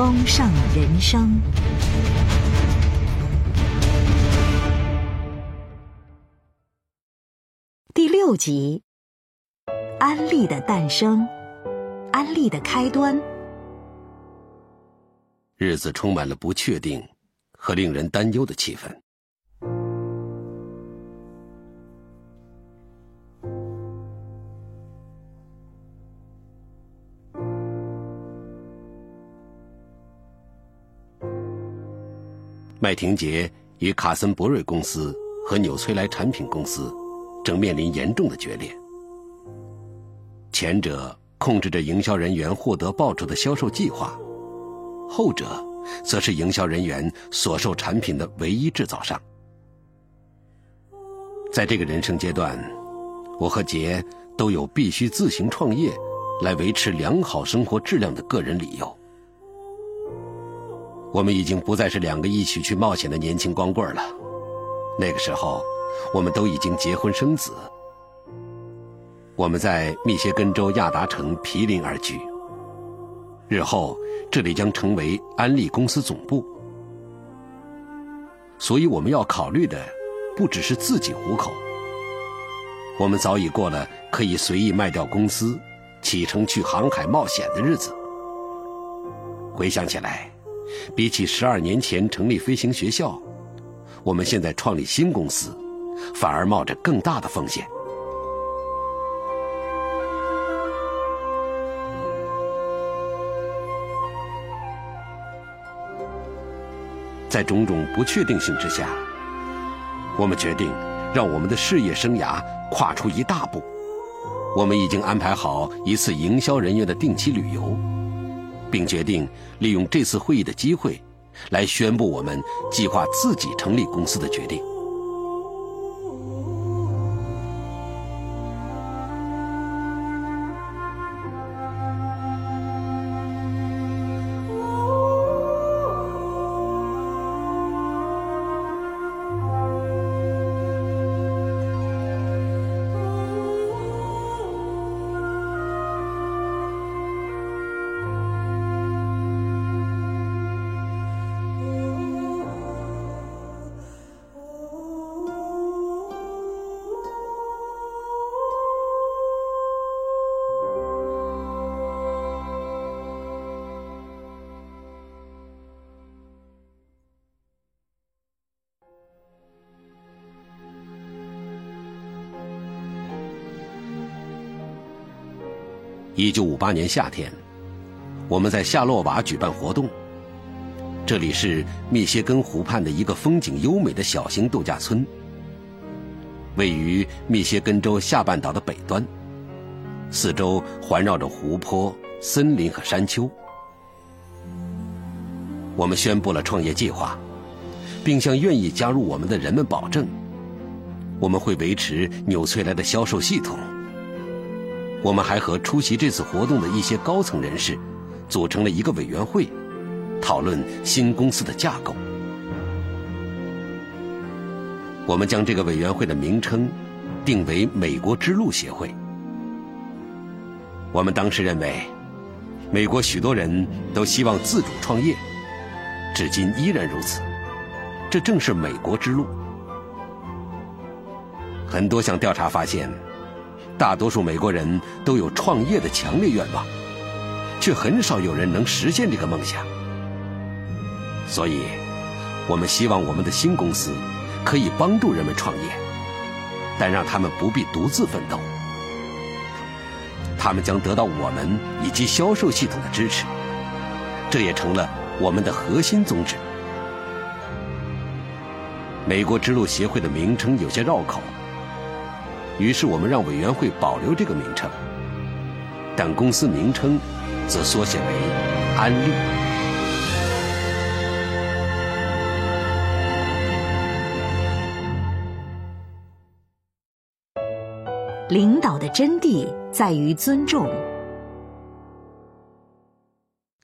丰盛人生第六集：安利的诞生，安利的开端。日子充满了不确定和令人担忧的气氛。麦廷杰与卡森博瑞公司和纽崔莱产品公司正面临严重的决裂。前者控制着营销人员获得报酬的销售计划，后者则是营销人员所售产品的唯一制造商。在这个人生阶段，我和杰都有必须自行创业来维持良好生活质量的个人理由。我们已经不再是两个一起去冒险的年轻光棍了。那个时候，我们都已经结婚生子。我们在密歇根州亚达城毗邻而居。日后，这里将成为安利公司总部。所以，我们要考虑的不只是自己糊口。我们早已过了可以随意卖掉公司、启程去航海冒险的日子。回想起来。比起十二年前成立飞行学校，我们现在创立新公司，反而冒着更大的风险。在种种不确定性之下，我们决定让我们的事业生涯跨出一大步。我们已经安排好一次营销人员的定期旅游。并决定利用这次会议的机会，来宣布我们计划自己成立公司的决定。一九五八年夏天，我们在夏洛瓦举办活动。这里是密歇根湖畔的一个风景优美的小型度假村，位于密歇根州下半岛的北端，四周环绕着湖泊、森林和山丘。我们宣布了创业计划，并向愿意加入我们的人们保证，我们会维持纽崔莱的销售系统。我们还和出席这次活动的一些高层人士，组成了一个委员会，讨论新公司的架构。我们将这个委员会的名称定为“美国之路协会”。我们当时认为，美国许多人都希望自主创业，至今依然如此。这正是美国之路。很多项调查发现。大多数美国人都有创业的强烈愿望，却很少有人能实现这个梦想。所以，我们希望我们的新公司可以帮助人们创业，但让他们不必独自奋斗。他们将得到我们以及销售系统的支持，这也成了我们的核心宗旨。美国之路协会的名称有些绕口。于是我们让委员会保留这个名称，但公司名称则缩写为安利。领导的真谛在于尊重。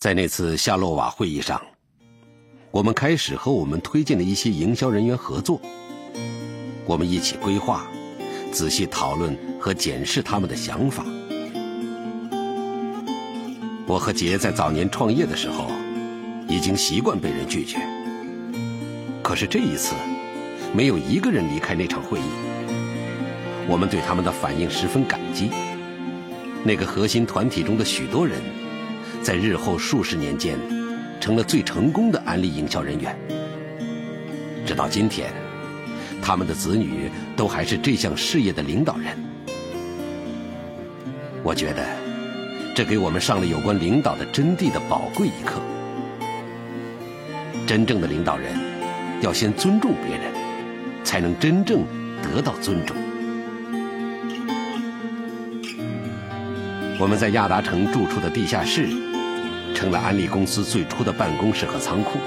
在那次夏洛瓦会议上，我们开始和我们推荐的一些营销人员合作，我们一起规划。仔细讨论和检视他们的想法。我和杰在早年创业的时候，已经习惯被人拒绝。可是这一次，没有一个人离开那场会议。我们对他们的反应十分感激。那个核心团体中的许多人，在日后数十年间，成了最成功的安利营销人员。直到今天。他们的子女都还是这项事业的领导人，我觉得这给我们上了有关领导的真谛的宝贵一课。真正的领导人要先尊重别人，才能真正得到尊重。我们在亚达城住处的地下室，成了安利公司最初的办公室和仓库。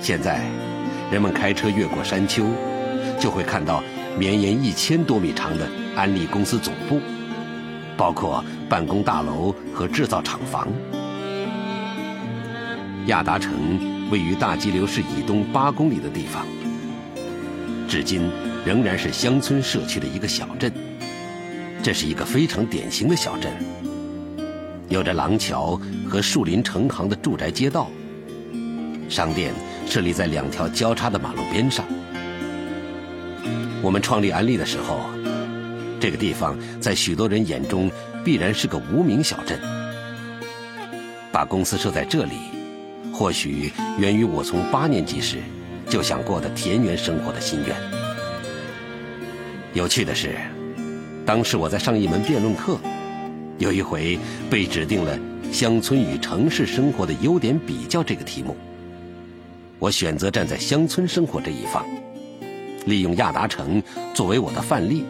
现在。人们开车越过山丘，就会看到绵延一千多米长的安利公司总部，包括办公大楼和制造厂房。亚达城位于大激流市以东八公里的地方，至今仍然是乡村社区的一个小镇。这是一个非常典型的小镇，有着廊桥和树林成行的住宅街道，商店。设立在两条交叉的马路边上。我们创立安利的时候，这个地方在许多人眼中必然是个无名小镇。把公司设在这里，或许源于我从八年级时就想过的田园生活的心愿。有趣的是，当时我在上一门辩论课，有一回被指定了“乡村与城市生活的优点比较”这个题目。我选择站在乡村生活这一方，利用亚达城作为我的范例。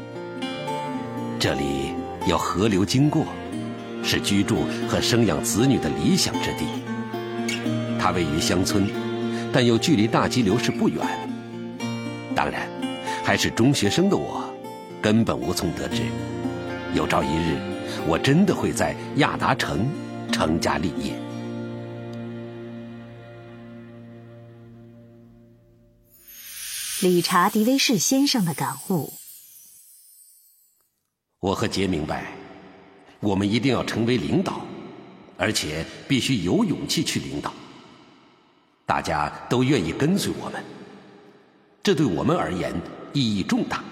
这里有河流经过，是居住和生养子女的理想之地。它位于乡村，但又距离大激流市不远。当然，还是中学生的我，根本无从得知，有朝一日我真的会在亚达城成家立业。理查·迪威士先生的感悟：我和杰明白，我们一定要成为领导，而且必须有勇气去领导。大家都愿意跟随我们，这对我们而言意义重大。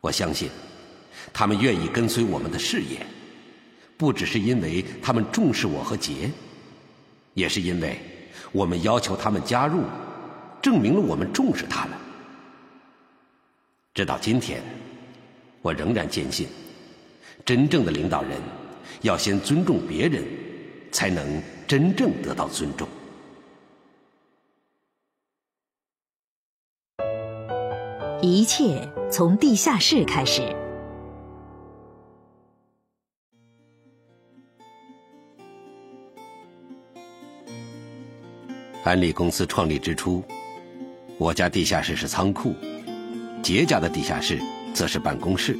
我相信，他们愿意跟随我们的事业，不只是因为他们重视我和杰，也是因为我们要求他们加入。证明了我们重视他们。直到今天，我仍然坚信，真正的领导人要先尊重别人，才能真正得到尊重。一切从地下室开始。安利公司创立之初。我家地下室是仓库，杰家的地下室则是办公室。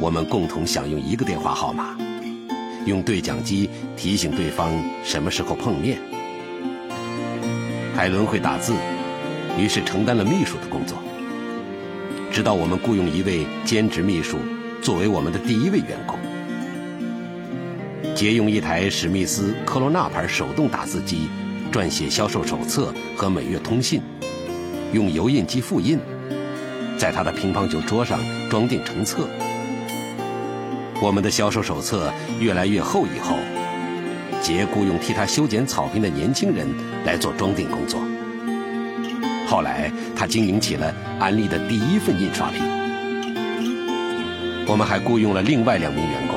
我们共同享用一个电话号码，用对讲机提醒对方什么时候碰面。海伦会打字，于是承担了秘书的工作。直到我们雇佣一位兼职秘书作为我们的第一位员工。借用一台史密斯科罗纳牌手动打字机，撰写销售手册和每月通信，用油印机复印，在他的乒乓球桌上装订成册。我们的销售手册越来越厚以后，杰雇佣替他修剪草坪的年轻人来做装订工作。后来，他经营起了安利的第一份印刷品。我们还雇佣了另外两名员工，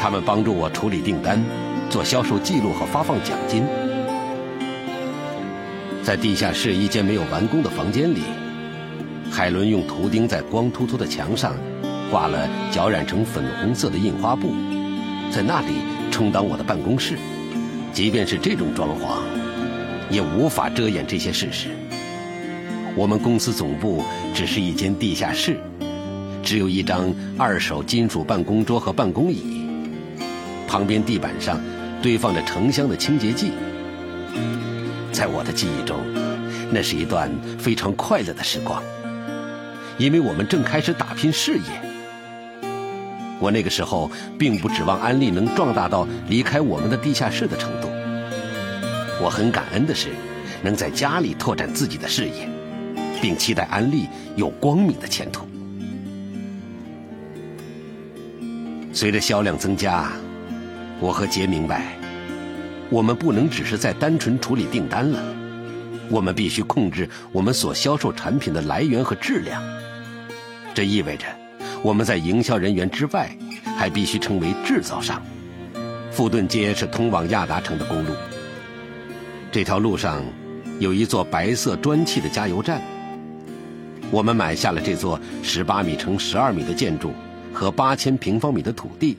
他们帮助我处理订单、做销售记录和发放奖金。在地下室一间没有完工的房间里，海伦用图钉在光秃秃的墙上挂了脚染成粉红色的印花布，在那里充当我的办公室。即便是这种装潢，也无法遮掩这些事实。我们公司总部只是一间地下室，只有一张二手金属办公桌和办公椅，旁边地板上堆放着成箱的清洁剂。在我的记忆中，那是一段非常快乐的时光，因为我们正开始打拼事业。我那个时候并不指望安利能壮大到离开我们的地下室的程度。我很感恩的是，能在家里拓展自己的事业，并期待安利有光明的前途。随着销量增加，我和杰明白，我们不能只是在单纯处理订单了，我们必须控制我们所销售产品的来源和质量。这意味着，我们在营销人员之外，还必须成为制造商。富顿街是通往亚达城的公路。这条路上有一座白色砖砌的加油站。我们买下了这座十八米乘十二米的建筑和八千平方米的土地，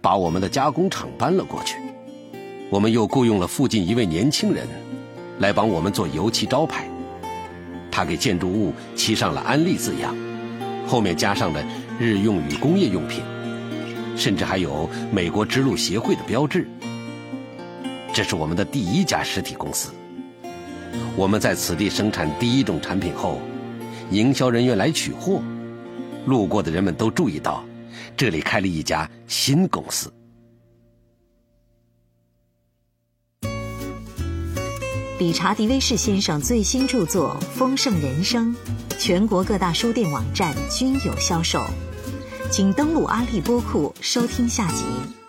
把我们的加工厂搬了过去。我们又雇佣了附近一位年轻人，来帮我们做油漆招牌。他给建筑物漆上了“安利”字样，后面加上了日用与工业用品，甚至还有美国之路协会的标志。这是我们的第一家实体公司。我们在此地生产第一种产品后，营销人员来取货，路过的人们都注意到，这里开了一家新公司。理查·迪威士先生最新著作《丰盛人生》，全国各大书店网站均有销售，请登录阿利播库收听下集。